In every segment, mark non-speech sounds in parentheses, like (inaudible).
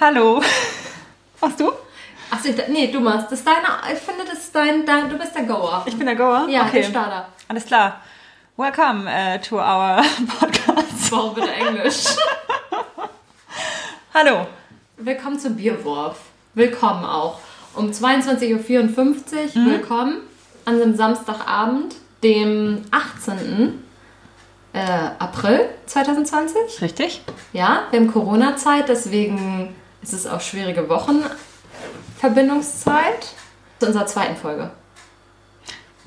Hallo. Machst du? Achso, ich, nee, du machst. Das ist deine, ich finde, das ist dein, dein du bist der Goer. Ich bin der Goer? Ja, okay. der Starter. Alles klar. Welcome uh, to our (laughs) podcast. Warum bitte Englisch? (laughs) Hallo. Willkommen zum Bierwurf. Willkommen auch. Um 22.54 Uhr Mhm. willkommen an einem Samstagabend, dem 18. Äh, April 2020. Richtig? Ja, wir haben Corona-Zeit, deswegen ist es auch schwierige Wochenverbindungszeit. Zu unserer zweiten Folge.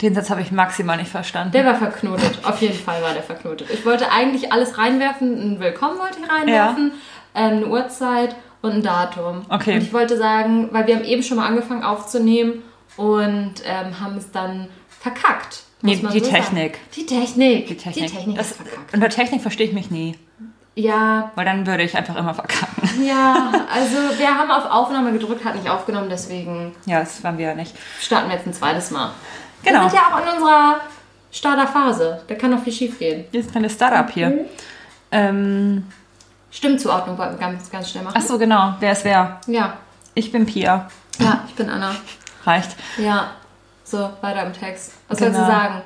Den Satz habe ich maximal nicht verstanden. Der war verknotet. Auf jeden Fall war der verknotet. Ich wollte eigentlich alles reinwerfen. Ein Willkommen wollte ich reinwerfen, ähm, eine Uhrzeit und ein Datum. Okay. Und ich wollte sagen, weil wir haben eben schon mal angefangen aufzunehmen und ähm, haben es dann verkackt. Nee, die so. Technik. Die Technik. Die Technik. Die Technik das, ist verkackt. unter Technik verstehe ich mich nie, Ja, weil dann würde ich einfach immer verkacken. (laughs) ja. Also wir haben auf Aufnahme gedrückt, hat nicht aufgenommen, deswegen Ja, das waren wir ja nicht. starten wir jetzt ein zweites Mal. Genau. Wir sind ja auch in unserer Starterphase. Da kann noch viel schief gehen. Hier ist meine Startup Mhm. hier. Ähm, Stimmzuordnung wollten wir ganz, ganz schnell machen. ach so, genau. Wer ist wer? Ja, Ich bin Pia. ja, ich bin Anna. Reicht. Ja, so, weiter im Text. Was Genau. sollst du sagen?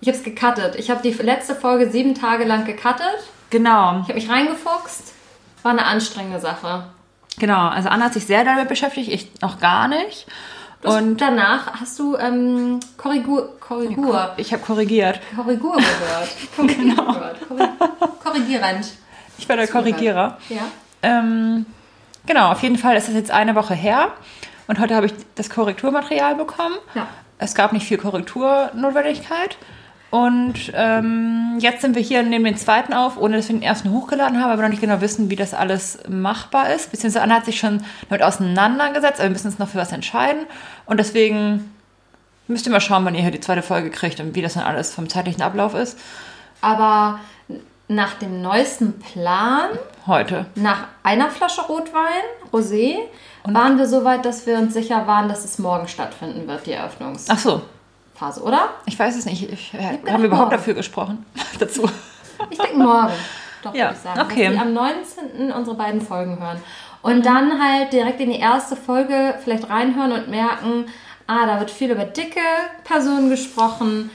Ich habe es gecuttet. Ich habe die letzte Folge sieben Tage lang gecuttet. Genau. Ich habe mich reingefuchst. War eine anstrengende Sache. Genau. Also Anna hat sich sehr damit beschäftigt, ich noch gar nicht. Und danach hast du ähm, Korrigur, Korrigur, Ich habe korrigiert. Korrigur gehört. (laughs) Korrigier gehört. Korri- Korrigierend. Ich war der Korrigierer. Ja. Ähm, genau, auf jeden Fall ist das jetzt eine Woche her. Und heute habe ich das Korrekturmaterial bekommen. Ja. Es gab nicht viel Korrekturnotwendigkeit. Und ähm, jetzt sind wir hier und nehmen den zweiten auf, ohne dass wir den ersten hochgeladen haben, aber noch nicht genau wissen, wie das alles machbar ist. Beziehungsweise Anna hat sich schon damit auseinandergesetzt, aber wir müssen uns noch für was entscheiden. Und deswegen müsst ihr mal schauen, wann ihr hier die zweite Folge kriegt und wie das dann alles vom zeitlichen Ablauf ist. Aber nach dem neuesten Plan, Heute. nach einer Flasche Rotwein, Rosé, waren wir so weit, dass wir uns sicher waren, dass es morgen stattfinden wird, die Eröffnungsphase, Ach so, oder? ich weiß es nicht. Ich, äh, gedacht, haben wir überhaupt morgen. dafür gesprochen? (laughs) Dazu. Ich denke morgen. (laughs) Doch, Ja, würde ich sagen. okay. Dass die am 19. unsere beiden Folgen hören. Und dann halt direkt in die erste Folge vielleicht reinhören und merken, ah, da wird viel über dicke Personen gesprochen,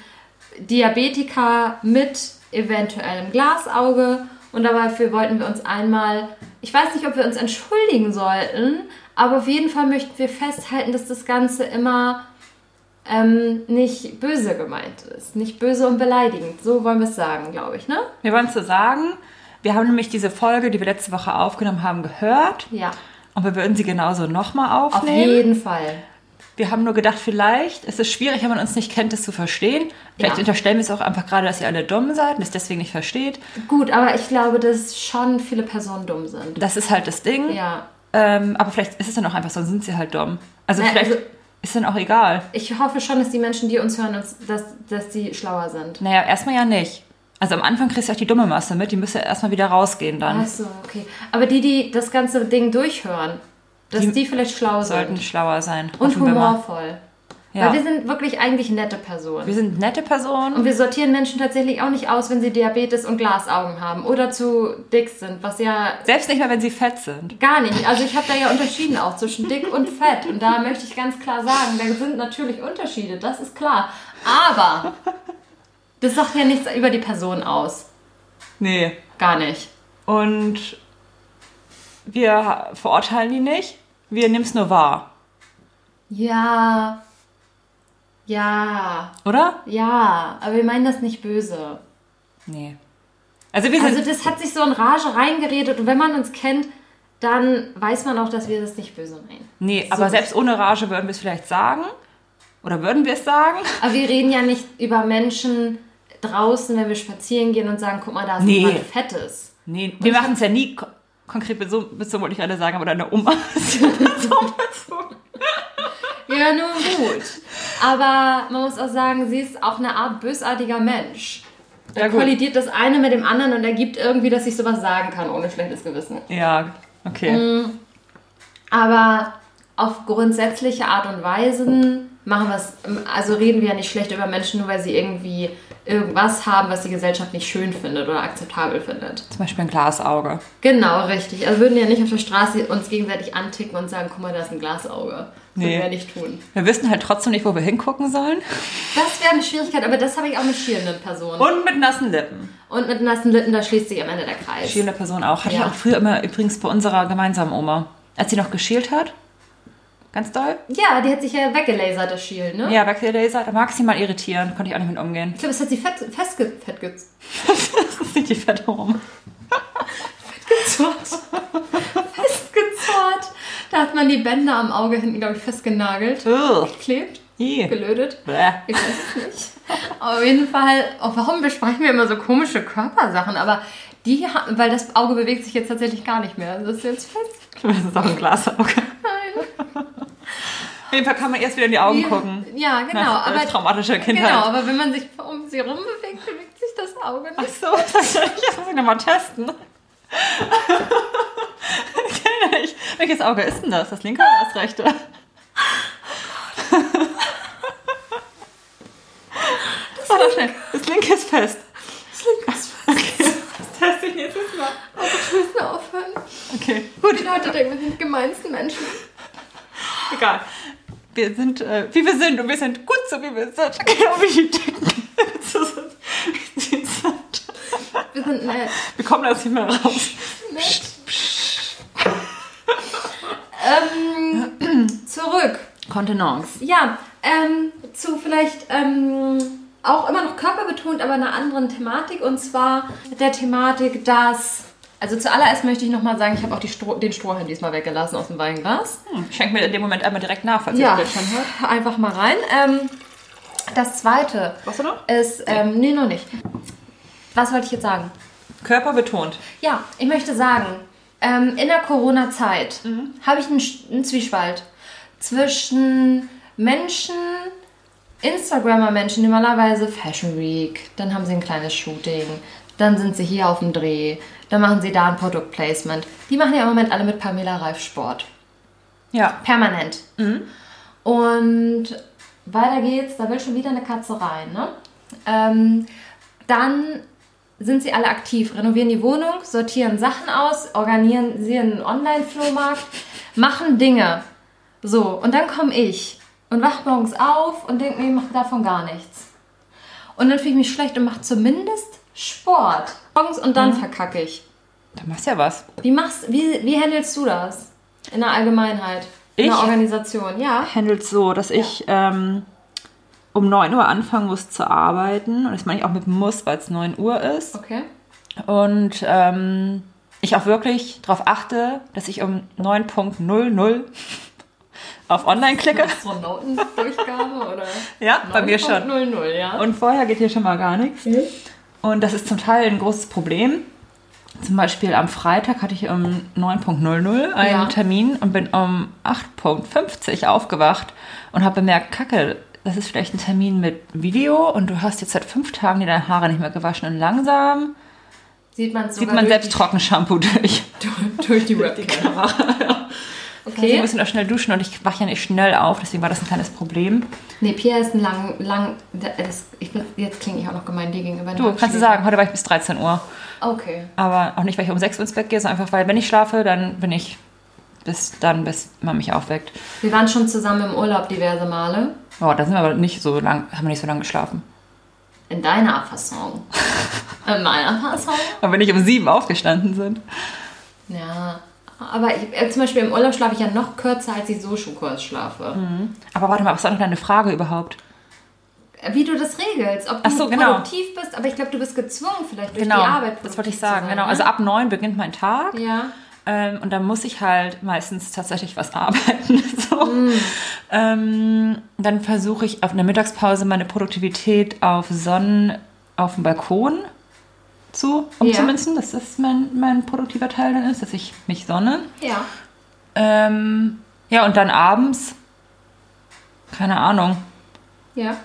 Diabetiker mit eventuellem Glasauge. Und dafür wollten wir uns einmal, ich weiß nicht, ob wir uns entschuldigen sollten, aber auf jeden Fall möchten wir festhalten, dass das Ganze immer ähm, nicht böse gemeint ist. Nicht böse und beleidigend. So wollen wir es sagen, glaube ich, ne? Wir wollen es so sagen. Wir haben nämlich diese Folge, die wir letzte Woche aufgenommen haben, gehört. Ja. Und wir würden sie genauso nochmal Auf aufnehmen. jeden Fall. Wir haben nur gedacht, vielleicht ist es schwierig, wenn man uns nicht kennt, das zu verstehen. Vielleicht Ja. unterstellen wir es auch einfach gerade, dass ihr alle dumm seid und es deswegen nicht versteht. Gut, aber ich glaube, dass schon viele Personen dumm sind. Das ist halt das Ding. Ja. Ähm, aber vielleicht ist es dann auch einfach so, dann sind sie halt dumm. Also Na, vielleicht also- ist dann auch egal. Ich hoffe schon, dass die Menschen, die uns hören, uns, dass, dass die schlauer sind. Naja, erstmal ja nicht. Also am Anfang kriegst du auch die dumme Masse mit, die müsste erstmal wieder rausgehen dann. Ach so, okay. Aber die, die das ganze Ding durchhören, dass die, Die vielleicht schlau Sollten sind. schlauer sein. Und humorvoll. Ja. Weil wir sind wirklich eigentlich nette Personen. wir sind nette Personen. Und wir sortieren Menschen tatsächlich auch nicht aus, wenn sie Diabetes und Glasaugen haben oder zu dick sind, was ja Selbst nicht mal, wenn sie fett sind. Gar nicht. Also ich habe da ja unterschieden auch zwischen dick und fett. Und da möchte ich ganz klar sagen, da sind natürlich Unterschiede, das ist klar. Aber das sagt ja nichts über die Person aus. Nee. Gar nicht. Und wir verurteilen die nicht. Wir nehmen es nur wahr. Ja. Ja. Oder? Ja. Aber wir meinen das nicht böse. Nee. Also wir sind. Also das hat sich so in Rage reingeredet. Und wenn man uns kennt, dann weiß man auch, dass wir das nicht böse meinen. nee, aber so- selbst ohne Rage würden wir es vielleicht sagen. Oder würden wir es sagen? Aber wir reden ja nicht über Menschen draußen, wenn wir spazieren gehen und sagen, guck mal, da ist Nee. jemand Fettes. Nee, wir machen es ja nie ko konkret bezogen, bezogen, wollte ich gerade sagen, aber deine Oma (laughs) ist bezogen. Ja, nun gut. Aber man muss auch sagen, sie ist auch eine Art bösartiger Mensch. Da Ja, kollidiert das eine mit dem anderen und ergibt irgendwie, dass ich sowas sagen kann, ohne schlechtes Gewissen. Ja, okay. Mhm. Aber auf grundsätzliche Art und Weisen machen es, also reden wir ja nicht schlecht über Menschen, nur weil sie irgendwie irgendwas haben, was die Gesellschaft nicht schön findet oder akzeptabel findet. Zum Beispiel ein Glasauge. Genau, richtig. Also würden ja nicht auf der Straße uns gegenseitig anticken und sagen, guck mal, da ist ein Glasauge. Das Nee. würden wir nicht tun. Wir wissen halt trotzdem nicht, wo wir hingucken sollen. Das wäre eine Schwierigkeit, aber das habe ich auch mit schielenden Personen. Und mit nassen Lippen. Und mit nassen Lippen, da schließt sich am Ende der Kreis. Schielende Person auch. Hatte Ja. ich auch früher immer übrigens bei unserer gemeinsamen Oma. Als sie noch geschält hat. Ganz doll. Ja, die hat sich ja weggelasert, das Schielen, ne? Ja, Wechsellaser, da mag sie mal irritieren. Konnte ich auch nicht mit umgehen. Ich glaube, es hat sie fett, festge, fettge, (laughs) Das nicht die fette Oma. festgezurrt. festgezurrt. Da hat man die Bänder am Auge hinten, glaube ich, festgenagelt. Ugh. Klebt, Ih. gelötet. Bäh. Ich weiß es nicht. Auf jeden Fall, oh, warum besprechen wir immer so komische Körpersachen? Aber die, weil das Auge bewegt sich jetzt tatsächlich gar nicht mehr. Das ist jetzt fest. Das ist auch ein Glasauge. Nein. Auf jeden Fall kann man erst wieder in die Augen gucken. Ja, genau. Nach, aber, traumatischer Kindheit. genau, aber wenn man sich um sie rum bewegt, bewegt sich das Auge Ach nicht. so, (laughs) das muss ich nochmal testen. (laughs) Ich. Welches Auge ist denn das? Das linke oder das rechte? Das war doch schnell. Das linke ist fest. Das linke ist fest. Okay. (laughs) Das teste ich nächstes Mal. Aber wir müssen aufhören. Okay, Gut, die Leute denken, wir sind die gemeinsten Menschen. egal. Wir sind, äh, wie wir sind und wir sind gut so, wie wir sind. (laughs) Genau wie die sind. Wir sind nett. Wir kommen da jetzt nicht mehr raus. nett. ähm, zurück. Kontenance. Ja, ähm, zu vielleicht ähm, auch immer noch körperbetont, aber einer anderen Thematik. Und zwar der Thematik, dass. Also zuallererst möchte ich nochmal sagen, ich habe auch Stroh, den Strohhalm diesmal weggelassen aus dem Weinglas. Hm, schenk mir in dem Moment einmal direkt nach, falls Ja, ihr das schon hört. einfach mal rein. Ähm, das zweite Was du noch? ist. Ähm, nee, noch nicht. Was wollte ich jetzt sagen? Körper betont. Ja, ich möchte sagen, ähm, in der Corona-Zeit Mhm. habe ich einen, einen Zwiespalt zwischen Menschen, Instagrammer-Menschen, normalerweise Fashion Week, dann haben sie ein kleines Shooting, dann sind sie hier auf dem Dreh, dann machen sie da ein Produktplacement. Die machen ja im Moment alle mit Pamela Reif Sport. Ja. Permanent. Und weiter geht's, da will schon wieder eine Katze rein. Ne? Ähm, dann sind sie alle aktiv, renovieren die Wohnung, sortieren Sachen aus, organisieren einen Online-Flohmarkt, machen Dinge. So, und dann komme ich und wach morgens auf und denke mir, ich mache davon gar nichts. Und dann fühle ich mich schlecht und mache zumindest Sport. Morgens und dann verkacke ich. Da machst du ja was. Wie machst, wie, wie handelst du das? In der Allgemeinheit? In Ich? der Organisation, ja. Handelt so, dass ich ähm, um 9 Uhr anfangen muss zu arbeiten. Und das meine ich auch mit muss, weil es 9 Uhr ist. Okay. Und ähm, ich auch wirklich darauf achte, dass ich um 9.00 (laughs) auf Online klicke. Astronautendurchgabe oder? Ja, bei mir schon. 00, ja. Und vorher geht hier schon mal gar nichts. Und das ist zum Teil ein großes Problem. Zum Beispiel am Freitag hatte ich um 9.00 einen Ja. Termin und bin um 8.50 aufgewacht und habe bemerkt, Kacke, das ist vielleicht ein Termin mit Video und du hast jetzt seit fünf Tagen dir deine Haare nicht mehr gewaschen und langsam Sieht man sieht man selbst Trockenshampoo (laughs) durch. die, durch die Webcam. Also Okay. wir müssen auch schnell duschen und ich wache ja nicht schnell auf, deswegen war das ein kleines Problem. Nee, Pia ist ein lang, lang, das, ich, jetzt klinge ich auch noch gemein dir gegenüber. Du, kannst du sagen, heute war ich bis 13 Uhr. Okay. Aber auch nicht, weil ich um 6 Uhr ins Bett gehe, sondern einfach, weil wenn ich schlafe, dann bin ich bis dann, bis man mich aufweckt. Wir waren schon zusammen im Urlaub diverse Male. Oh, da sind wir aber nicht so lang, haben wir nicht so lange geschlafen. In deiner Fasson. (laughs) In meiner Fasson? Aber wenn ich um 7 aufgestanden sind. Ja. Aber ich, äh, zum Beispiel im Urlaub schlafe ich ja noch kürzer, als ich so schon kurz schlafe. Aber warte mal, was war noch deine Frage überhaupt? Wie du das regelst, ob du so, genau. produktiv bist, aber ich glaube, du bist gezwungen vielleicht durch Genau, die Arbeit. das wollte ich sagen. sein, Genau, ne? also ab 9 beginnt mein Tag. Ja. Ähm, und dann muss ich halt meistens tatsächlich was arbeiten. (laughs) So. Mm. Ähm, dann versuche ich auf einer Mittagspause meine Produktivität auf Sonnen auf dem Balkon zu umzumünzen. Dass das mein, mein produktiver Teil dann ist, dass ich mich sonne. Ja. Ähm, ja, und dann abends, keine Ahnung, Ja.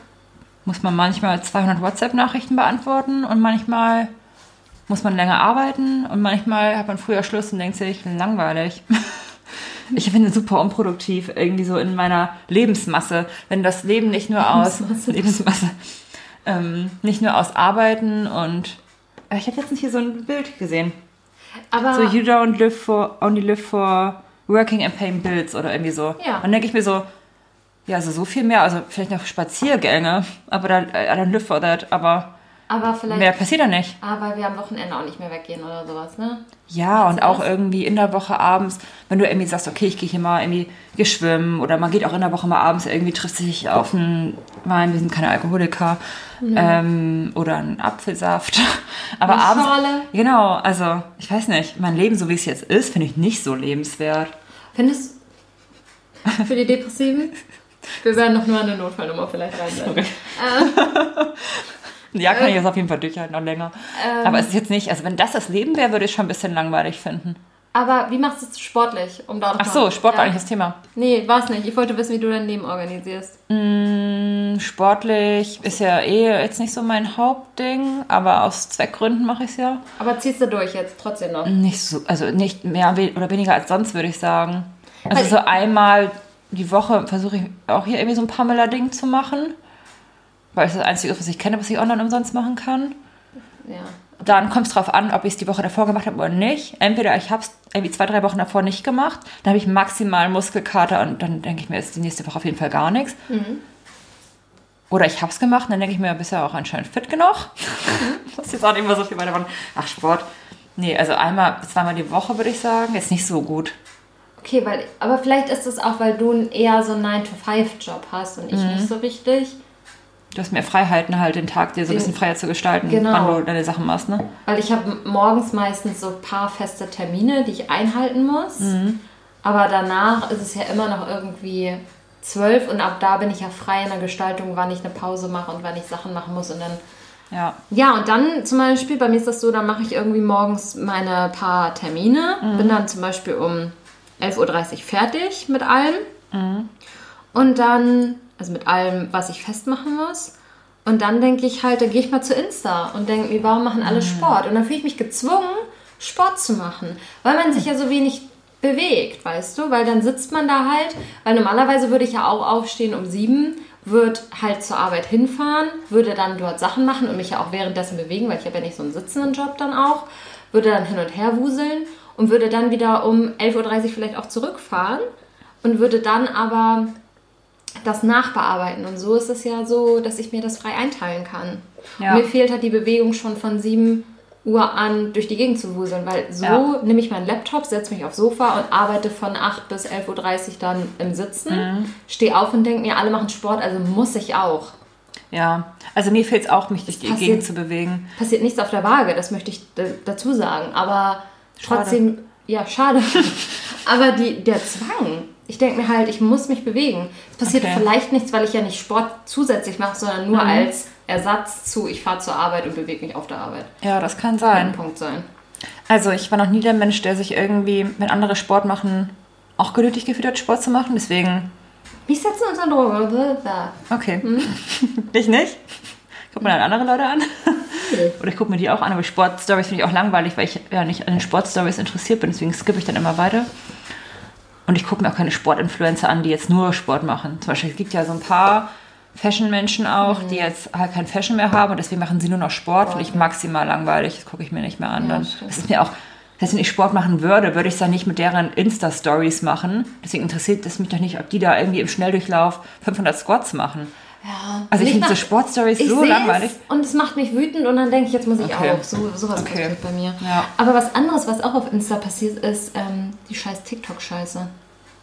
muss man manchmal 200 WhatsApp-Nachrichten beantworten und manchmal muss man länger arbeiten und manchmal hat man früher Schluss und denkt sich, langweilig. (laughs) Ich finde super unproduktiv, irgendwie so in meiner Lebensmasse. Wenn das Leben nicht nur aus Lebensmasse. Lebensmasse, ähm, nicht nur aus Arbeiten und ich habe letztens hier so ein Bild gesehen. Aber So you don't live for only live for working and paying bills oder irgendwie so. Ja. Und dann denke ich mir so, ja, also so viel mehr, also vielleicht noch Spaziergänge, aber dann I don't live for that, aber aber vielleicht. mehr passiert da nicht. Weil wir am Wochenende auch nicht mehr weggehen oder sowas, ne? Ja, und du auch irgendwie in der Woche abends, wenn du irgendwie sagst, okay, ich gehe hier mal irgendwie gehe schwimmen oder man geht auch in der Woche mal abends irgendwie trifft sich auf einen Wein, wir sind keine Alkoholiker ähm, oder einen Apfelsaft. (laughs) Aber Eine abends, Schorle. genau, also ich weiß nicht, mein Leben so wie es jetzt ist, finde ich nicht so lebenswert. Findest für die Depressiven? Wir werden noch nur eine Notfallnummer vielleicht reinsetzen. Ja, kann ich das auf jeden Fall durchhalten, noch länger. Ähm. Aber es ist jetzt nicht, also wenn das das Leben wäre, würde ich es schon ein bisschen langweilig finden. Aber wie machst du es sportlich? Um da Ach so, Sport war ja. eigentlich das Thema. Nee, war es nicht. Ich wollte wissen, wie du dein Leben organisierst. Sportlich ist ja eh jetzt nicht so mein Hauptding, aber aus Zweckgründen mache ich es ja. Aber ziehst du durch jetzt trotzdem noch? Nicht so, also nicht mehr oder weniger als sonst, würde ich sagen. Also Weil- so einmal die Woche versuche ich auch hier irgendwie so ein Pamela-Ding zu machen. Weil es das Einzige ist, was ich kenne, was ich online umsonst machen kann. Ja. Dann kommt es drauf an, ob ich es die Woche davor gemacht habe oder nicht. Entweder ich habe es irgendwie zwei, drei Wochen davor nicht gemacht, dann habe ich maximal Muskelkater und dann denke ich mir, ist die nächste Woche auf jeden Fall gar nichts. Oder ich habe es gemacht und dann denke ich mir, bist ja auch anscheinend fit genug. (laughs) das ist jetzt auch nicht immer so viel weiter. Ach, Sport. Nee, also einmal, zweimal die Woche würde ich sagen. Jetzt nicht so gut. Okay, weil, aber vielleicht ist es auch, weil du eher so einen 9-to-5-Job hast und ich Mhm. nicht so richtig. Du hast mehr Freiheiten halt, den Tag dir so ein bisschen freier zu gestalten, Genau. wann du deine Sachen machst, ne? Weil ich habe morgens meistens so ein paar feste Termine, die ich einhalten muss. Mhm. Aber danach ist es ja immer noch irgendwie zwölf und ab da bin ich ja frei in der Gestaltung, wann ich eine Pause mache und wann ich Sachen machen muss. Und dann Ja. Ja, und dann zum Beispiel, bei mir ist das so, dann mache ich irgendwie morgens meine paar Termine, bin dann zum Beispiel um 11.30 Uhr fertig mit allem. Und dann, also mit allem, was ich festmachen muss. Und dann denke ich halt, dann gehe ich mal zu Insta und denke mir, warum machen alle Sport? Und dann fühle ich mich gezwungen, Sport zu machen, weil man sich ja so wenig bewegt, weißt du? Weil dann sitzt man da halt, weil normalerweise würde ich ja auch aufstehen um sieben, würde halt zur Arbeit hinfahren, würde dann dort Sachen machen und mich ja auch währenddessen bewegen, weil ich habe ja nicht so einen sitzenden Job dann auch, würde dann hin und her wuseln und würde dann wieder um 11.30 Uhr vielleicht auch zurückfahren und würde dann aber das nachbearbeiten. Und so ist es ja so, dass ich mir das frei einteilen kann. Ja. Mir fehlt halt die Bewegung schon von 7 Uhr an, durch die Gegend zu wuseln, weil so Ja. nehme ich meinen Laptop, setze mich aufs Sofa und arbeite von 8 bis 11.30 Uhr dann im Sitzen, Mhm. stehe auf und denke mir, alle machen Sport, also muss ich auch. Ja. Also mir fehlt es auch, mich durch die passiert- Gegend zu bewegen. Passiert nichts auf der Waage, das möchte ich dazu sagen, aber Schade. trotzdem, ja, schade. (laughs) aber die, der Zwang, ich denke mir halt, ich muss mich bewegen. Es passiert Okay. vielleicht nichts, weil ich ja nicht Sport zusätzlich mache, sondern nur Mhm. als Ersatz zu, ich fahre zur Arbeit und bewege mich auf der Arbeit. Ja, das kann Ein sein. Punkt sein. Also ich war noch nie der Mensch, der sich irgendwie, wenn andere Sport machen, auch genötigt gefühlt hat, Sport zu machen. Deswegen, Wir setzen uns an Droge. Okay. (laughs) ich nicht. Guck mir dann andere Leute an. (laughs) Oder ich gucke mir die auch an, aber Sportstories finde ich auch langweilig, weil ich ja nicht an den Sportstories interessiert bin. Deswegen skippe ich dann immer weiter. Und ich gucke mir auch keine Sportinfluencer an, die jetzt nur Sport machen. Zum Beispiel, es gibt ja so ein paar Fashion-Menschen auch, die jetzt halt kein Fashion mehr haben und deswegen machen sie nur noch Sport. Finde ich maximal langweilig. Das gucke ich mir nicht mehr an. Ja, dann. Das ist mir auch, wenn ich Sport machen würde, würde ich es dann nicht mit deren Insta-Stories machen. Deswegen interessiert es mich doch nicht, ob die da irgendwie im Schnelldurchlauf 500 Squats machen. Ja. Also ich finde so Sportstories so langweilig. Und es macht mich wütend und dann denke ich, jetzt muss ich Okay. auch. So, sowas Okay. passiert bei mir. Ja. Aber was anderes, was auch auf Insta passiert, ist ähm, die scheiß TikTok-Scheiße.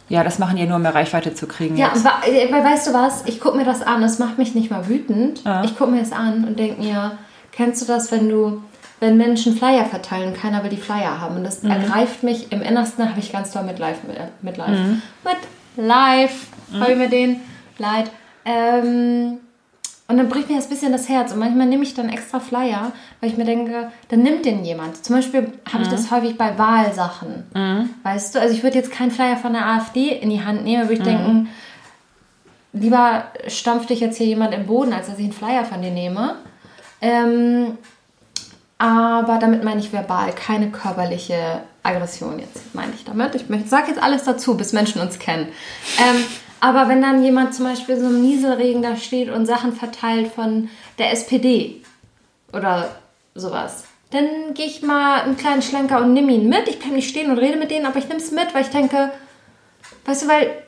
Ja, das machen die nur, um mehr Reichweite zu kriegen. Ja, wa- äh, weil weißt du was? Ich gucke mir das an, es macht mich nicht mal wütend. Ja. Ich gucke mir das an und denke mir, kennst du das, wenn du, wenn Menschen Flyer verteilen, keiner will die Flyer haben. Und das Mhm. ergreift mich, im Innersten habe ich ganz doll mit Live. Mit Live. Mhm. Mit Live. Habe ich mir den Leid. Ähm, und dann bricht mir das bisschen das Herz. Und manchmal nehme ich dann extra Flyer, weil ich mir denke, dann nimmt den jemand. Zum Beispiel habe ich das häufig bei Wahlsachen. Weißt du, also ich würde jetzt keinen Flyer von der AfD in die Hand nehmen, würde ich denken, lieber stampft dich jetzt hier jemand im Boden, als dass ich einen Flyer von dir nehme. Ähm, aber damit meine ich verbal, keine körperliche Aggression jetzt, meine ich damit. Ich sage jetzt alles dazu, bis Menschen uns kennen. Ähm, aber wenn dann jemand zum Beispiel so im Nieselregen da steht und Sachen verteilt von der SPD oder sowas, dann gehe ich mal einen kleinen Schlenker und nehme ihn mit. Ich bleibe nicht stehen und rede mit denen, aber ich nehme es mit, weil ich denke, weißt du, weil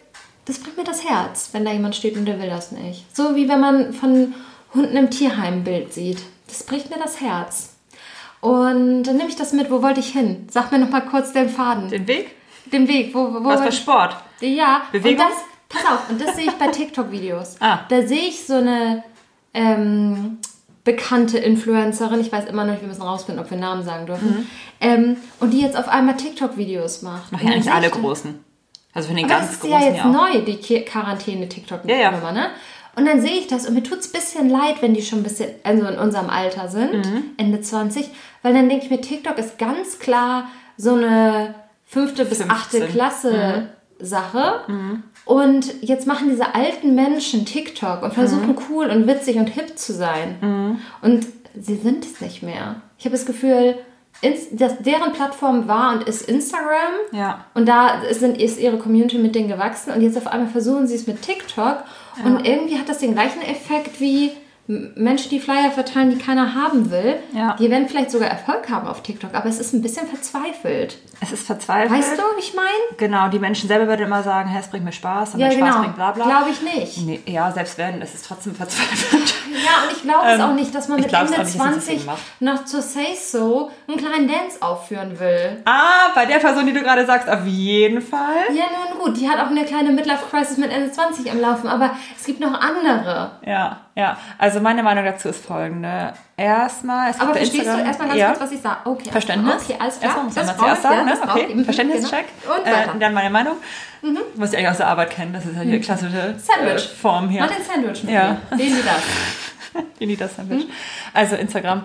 das bringt mir das Herz, wenn da jemand steht und der will das nicht. So wie wenn man von Hunden im Tierheim ein Bild sieht. Das bricht mir das Herz. Und dann nehme ich das mit. Wo wollte ich hin? Sag mir noch mal kurz den Faden. Den Weg? Den Weg. Wo, wo Was für Sport? Ja. Bewegung? Und das, pass auf, und das sehe ich bei (laughs) TikTok-Videos. Ah. Da sehe ich so eine ähm, bekannte Influencerin, ich weiß immer noch nicht, wir müssen rausfinden, ob wir Namen sagen dürfen, ähm, und die jetzt auf einmal TikTok-Videos macht. Machen ja sehe alle Großen. Also von den aber ganz das ist Großen ja jetzt neu, die Quarantäne-TikTok-Nummer, Ja, ja. ne? Und dann sehe ich das und mir tut es ein bisschen leid, wenn die schon ein bisschen, also in unserem Alter sind, Mhm. Ende 20, weil dann denke ich mir, TikTok ist ganz klar so eine fünfte bis 15. achte Klasse Mhm. Sache. Und jetzt machen diese alten Menschen TikTok und versuchen Mhm. cool und witzig und hip zu sein. Und sie sind es nicht mehr. Ich habe das Gefühl, ins, dass deren Plattform war und ist Instagram. Ja. Und da sind, ist ihre Community mit denen gewachsen und jetzt auf einmal versuchen sie es mit TikTok und irgendwie hat das den gleichen Effekt wie Menschen, die Flyer verteilen, die keiner haben will. Ja. Die werden vielleicht sogar Erfolg haben auf TikTok, aber es ist ein bisschen verzweifelt. Es ist verzweifelt. Weißt du, wie ich meine? Genau, die Menschen selber würden immer sagen, hey, es bringt mir Spaß und Ja, wenn Spaß genau. bringt bla bla. Glaube ich nicht. Nee, ja, selbst wenn, es ist trotzdem verzweifelt. Ja, und ich glaube es auch nicht, dass man Ähm, mit Ende nicht, dass sie das 20 macht. noch zu Say So einen kleinen Dance aufführen will. ah, bei der Person, die du gerade sagst, auf jeden Fall. Ja, nun gut, die hat auch eine kleine Midlife-Crisis mit Ende 20 am Laufen, aber es gibt noch andere. Ja, ja. Also meine Meinung dazu ist folgende. Erstmal, es gibt Aber verstehst du Instagram, erstmal ganz ja. kurz, was ich sage? Okay. Verständnis? Okay, alles klar. Erstmal muss man Das zuerst sagen, ja, ne? das Okay. Mhm, Verständnischeck. genau. Und weiter. Mhm. Äh, dann meine Meinung. Muss ich eigentlich aus der Arbeit kennen. Das ist ja die klassische Sandwich. Äh, Form hier. Mach den Sandwich mit Ja. mir. Den du das. Die Nita Sandwich. Also Instagram.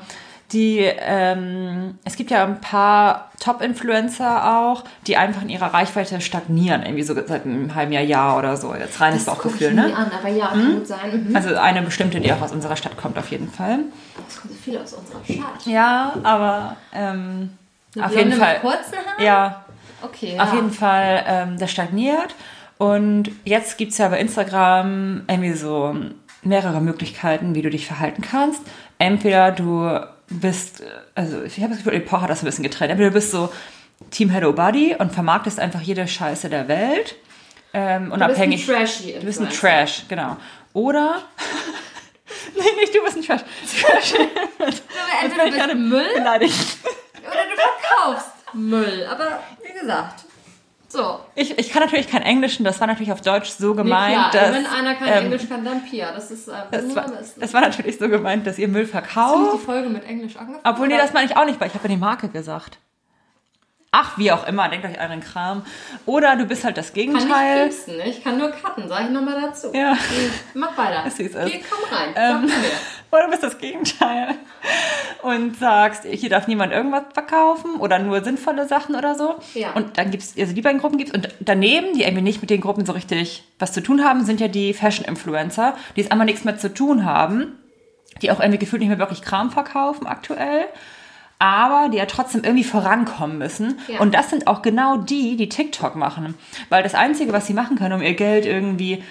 Die, ähm, es gibt ja ein paar Top-Influencer auch, die einfach in ihrer Reichweite stagnieren, irgendwie so seit einem halben Jahr, Jahr oder so. Jetzt reines guck Bauchgefühl, ich nie ne? an, aber ja, kann gut sein. Mhm. Also eine bestimmte, die auch aus unserer Stadt kommt, auf jeden Fall. Es kommt so viel aus unserer Stadt. Ja, aber ähm, auf jeden Fall. Mit kurzen Haaren? Ja, Okay. auf ja. jeden Fall, ähm, das stagniert. Und jetzt gibt es ja bei Instagram irgendwie so mehrere Möglichkeiten, wie du dich verhalten kannst. Entweder du bist, also ich habe das Gefühl, Epoch hat das ein bisschen getrennt. Entweder du bist so Team Hello Buddy und vermarktest einfach jede Scheiße der Welt. Ähm, unabhängig. Du bist ein Trashy. Du bist ein. Trash, genau. Oder. (laughs) nee, nicht du bist ein Trash. Trash. (laughs) Entweder du bist Müll Beleidigt. oder du verkaufst Müll. Aber wie gesagt, so. Ich, ich kann natürlich kein Englisch und das war natürlich auf Deutsch so Nee, gemeint, klar, dass. wenn einer kein ähm, Englisch kann, dann Pia. Das ist äh, nur war, es war natürlich so gemeint, dass ihr Müll Hast du verkauft. die Folge mit Englisch angefangen? Obwohl, nee, das meine ich auch nicht, weil ich habe ja die Marke gesagt. Ach, wie auch immer, denkt euch euren Kram. Oder du bist halt das kann nicht Gegenteil. piepsen, ne? ich kann nur cutten, sag ich nochmal dazu. Ja. Mach weiter. Ist, wie es ist. Geh, komm rein, Ähm. (laughs) Oder du bist das Gegenteil und sagst, hier darf niemand irgendwas verkaufen oder nur sinnvolle Sachen oder so. Ja. Und dann gibt's, also die beiden Gruppen gibt's und daneben, die irgendwie nicht mit den Gruppen so richtig was zu tun haben, sind ja die Fashion-Influencer, die es einmal nichts mehr zu tun haben, die auch irgendwie gefühlt nicht mehr wirklich Kram verkaufen aktuell. Aber die ja trotzdem irgendwie vorankommen müssen. Ja. Und das sind auch genau die, die TikTok machen. Weil das Einzige, was sie machen können, um ihr Geld irgendwie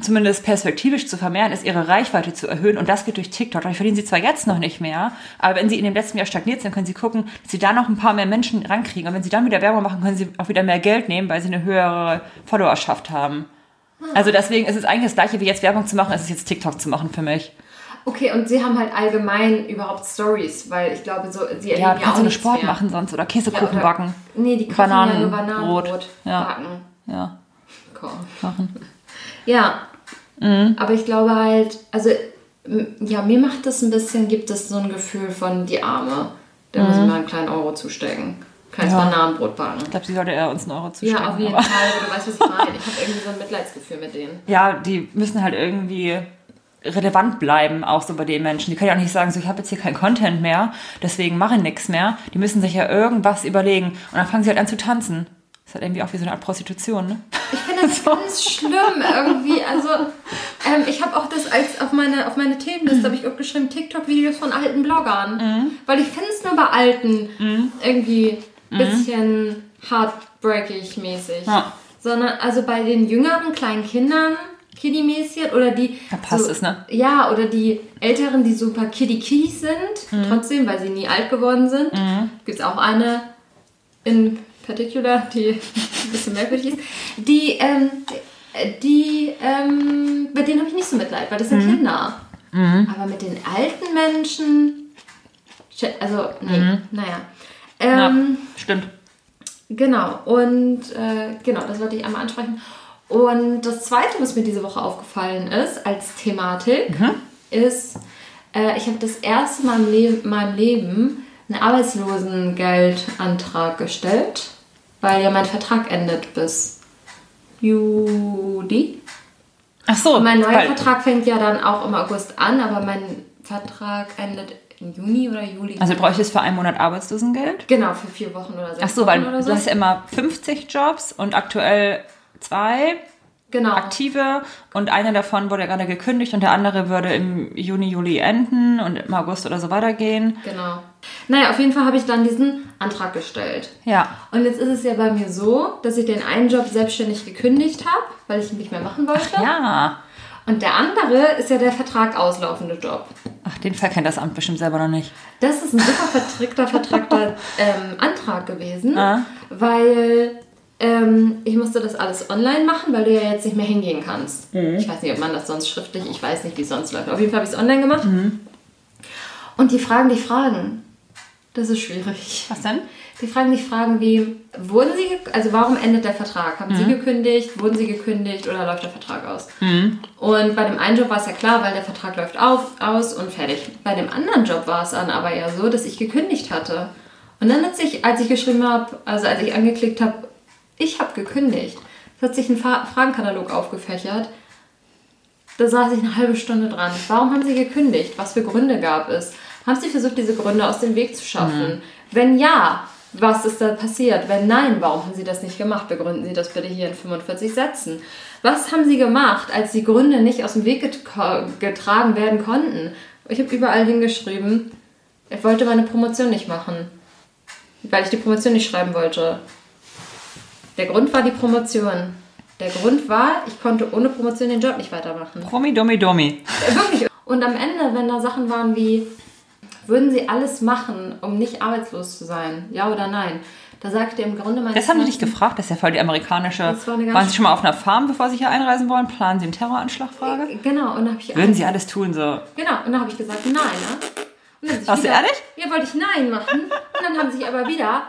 zumindest perspektivisch zu vermehren, ist ihre Reichweite zu erhöhen und das geht durch TikTok. Dadurch verdienen sie zwar jetzt noch nicht mehr, aber wenn sie in dem letzten Jahr stagniert sind, können sie gucken, dass sie da noch ein paar mehr Menschen rankriegen und wenn sie dann wieder Werbung machen, können sie auch wieder mehr Geld nehmen, weil sie eine höhere Followerschaft haben. Also deswegen ist es eigentlich das gleiche wie jetzt Werbung zu machen, es ist jetzt TikTok zu machen für mich. Okay, und sie haben halt allgemein überhaupt Stories, weil ich glaube, so sie Ja, erleben du kannst auch so eine nichts Sport mehr. machen sonst oder Käsekuchen Ja, backen. Nee, die kochen ja nur Bananenbrot. Ja. backen. Ja, Cool. machen. (laughs) Ja, Mhm. aber ich glaube halt, also ja, mir macht das ein bisschen, gibt es so ein Gefühl von die Arme. Da muss ich mal einen kleinen Euro zustecken. Kleines Mhm. Ja. Bananenbrot backen. Ich glaube, sie sollte eher uns einen Euro zustecken. Ja, auf jeden Fall, du weißt, was ich (laughs) meine. Ich habe irgendwie so ein Mitleidsgefühl mit denen. ja, die müssen halt irgendwie relevant bleiben, auch so bei den Menschen. Die können ja auch nicht sagen, so ich habe jetzt hier keinen Content mehr, deswegen mache ich nichts mehr. Die müssen sich ja irgendwas überlegen und dann fangen sie halt an zu tanzen. Das ist halt irgendwie auch wie so eine Art Prostitution, ne? Ich finde das (laughs) ganz schlimm irgendwie. Also, ähm, ich habe auch das als auf meine, auf meine Themenliste habe ich auch geschrieben, TikTok-Videos von alten Bloggern. Weil ich finde es nur bei alten irgendwie bisschen heartbreakig mäßig. Ja. Sondern also bei den jüngeren kleinen Kindern, Kiddie-mäßig oder die. Da passt so, es, ne? Ja, oder die Älteren, die super Kiddie-Kiddies sind, trotzdem, weil sie nie alt geworden sind. Gibt es auch eine in particular, die (laughs) ein bisschen merkwürdig ist. Die, ähm, die, ähm, mit denen habe ich nicht so Mitleid, weil das sind Kinder. Aber mit den alten Menschen, also, nee, naja. Ja, Ähm, stimmt. Genau, und äh, genau, das wollte ich einmal ansprechen. Und das Zweite, was mir diese Woche aufgefallen ist als Thematik, ist, äh, ich habe das erste Mal im Le meinem Leben einen Arbeitslosengeldantrag gestellt, weil ja mein Vertrag endet bis Juli. Ach so, Und mein neuer weil- Vertrag fängt ja dann auch im August an, aber mein Vertrag endet im Juni oder Juli. Also bräuchtest du für einen Monat Arbeitslosengeld? genau, für vier Wochen oder sechs Ach so, weil Wochen oder so. du hast ja immer 50 Jobs und aktuell zwei genau. aktive und einer davon wurde ja gerade gekündigt und der andere würde im Juni, Juli enden und im August oder so weitergehen. Genau. Naja, auf jeden Fall habe ich dann diesen Antrag gestellt. Ja. Und jetzt ist es ja bei mir so, dass ich den einen Job selbstständig gekündigt habe, weil ich ihn nicht mehr machen wollte. Ja. Und der andere ist ja der Vertrag auslaufende Job. Ach, den Fall kennt das Amt bestimmt selber noch nicht. Das ist ein super vertrickter, vertrackter (laughs) ähm, Antrag gewesen, Ah. weil ähm, ich musste das alles online machen, weil du ja jetzt nicht mehr hingehen kannst. Ich weiß nicht, ob man das sonst schriftlich, ich weiß nicht, wie es sonst läuft. Auf jeden Fall habe ich es online gemacht. Und die fragen die Fragen. Das ist schwierig. Was denn? Die fragen dich Fragen wie, wurden sie, also warum endet der Vertrag? Haben sie gekündigt? Wurden sie gekündigt oder läuft der Vertrag aus? Und bei dem einen Job war es ja klar, weil der Vertrag läuft auf, aus und fertig. Bei dem anderen Job war es dann aber ja so, dass ich gekündigt hatte. Und dann hat sich, als ich geschrieben habe, also als ich angeklickt habe, ich habe gekündigt, es hat sich ein Fragenkatalog aufgefächert. Da saß ich eine halbe Stunde dran. Warum haben Sie gekündigt? Was für Gründe gab es? Haben Sie versucht, diese Gründe aus dem Weg zu schaffen? Wenn ja, was ist da passiert? Wenn nein, warum haben Sie das nicht gemacht? Begründen Sie das bitte hier in 45 Sätzen. Was haben Sie gemacht, als die Gründe nicht aus dem Weg get- getragen werden konnten? Ich habe überall hingeschrieben, ich wollte meine Promotion nicht machen, weil ich die Promotion nicht schreiben wollte. Der Grund war die Promotion. Der Grund war, ich konnte ohne Promotion den Job nicht weitermachen. Promi, Domi, Domi. Äh, Wirklich. Und am Ende, wenn da Sachen waren wie, würden sie alles machen, um nicht arbeitslos zu sein? Ja oder nein? Da sagte im Grunde mein Das haben die dich gefragt, das ist ja voll die amerikanische. Waren Sie schon mal auf einer Farm, bevor Sie hier einreisen wollen? Planen Sie einen Terroranschlag? Frage. Genau, und habe ich Würden Sie alles tun, so? Genau, und dann habe ich gesagt, nein, ne? Warst du ehrlich? Ja, wollte ich nein machen. Und dann haben sich aber wieder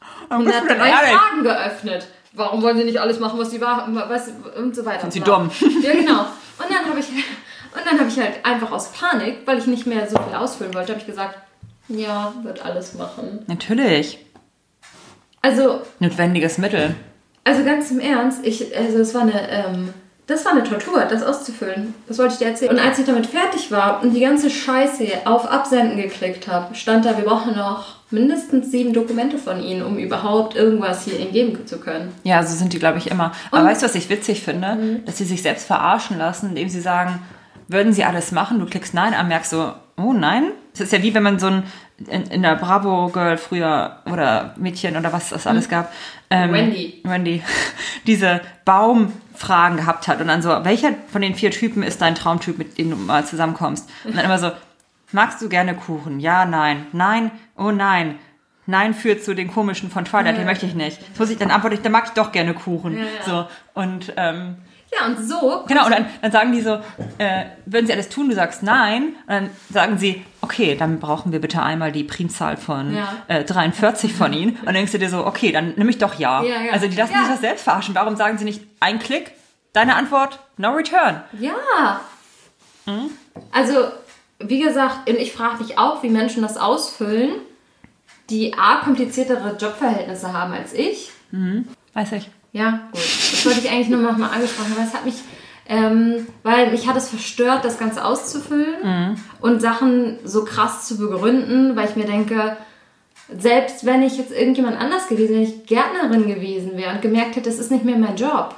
Warum bist du denn 103 ehrlich? Fragen geöffnet. Warum wollen sie nicht alles machen, was sie waren, was und so weiter. Sind sie dumm? Ja, genau. Und dann habe ich und dann habe ich halt einfach aus Panik, weil ich nicht mehr so viel ausfüllen wollte, habe ich gesagt, ja, wird alles machen. Natürlich. Also, Notwendiges Mittel. also ganz im Ernst, ich, also es war eine, ähm, das war eine Tortur, das auszufüllen. Das wollte ich dir erzählen. Und als ich damit fertig war und die ganze Scheiße auf Absenden geklickt habe, stand da, wir brauchen noch mindestens sieben Dokumente von Ihnen, um überhaupt irgendwas hier Ihnen geben zu können. Ja, so sind die, glaube ich, immer. Aber weißt du, was ich witzig finde? Dass sie sich selbst verarschen lassen, indem sie sagen, würden sie alles machen? Du klickst Nein an, merkst so, oh nein. Es ist ja wie wenn man so ein in, in der Bravo Girl früher oder Mädchen oder was das alles gab. Ähm, Wendy. Wendy. (laughs) Diese Baumfragen gehabt hat und dann so, welcher von den vier Typen ist dein Traumtyp, mit dem du mal zusammenkommst? Und dann immer so, magst du gerne Kuchen? Ja, nein. Nein, oh nein. Nein führt zu den komischen von Twilight, den möchte ich nicht. Das muss ich, dann antworte ich, dann mag ich doch gerne Kuchen. Ja, ja. So. Und ähm, Ja, und so genau, und dann, dann sagen die so, äh, würden sie alles tun, du sagst nein, und dann sagen sie, okay, dann brauchen wir bitte einmal die Primzahl von Ja. äh, 43 von ihnen. Und dann denkst du dir so, okay, dann nehme ich doch ja. Ja, ja. Also die lassen Ja. sich das selbst verarschen. Warum sagen sie nicht ein Klick, deine Antwort, no return? Ja. Also, wie gesagt, und ich frage mich auch, wie Menschen das ausfüllen, die A, kompliziertere Jobverhältnisse haben als ich. Weiß ich. Ja, gut. Das wollte ich eigentlich nur noch mal angesprochen haben. Es hat mich, ähm, weil mich hat es verstört, das Ganze auszufüllen und Sachen so krass zu begründen, weil ich mir denke, selbst wenn ich jetzt irgendjemand anders gewesen wäre, wenn ich Gärtnerin gewesen wäre und gemerkt hätte, das ist nicht mehr mein Job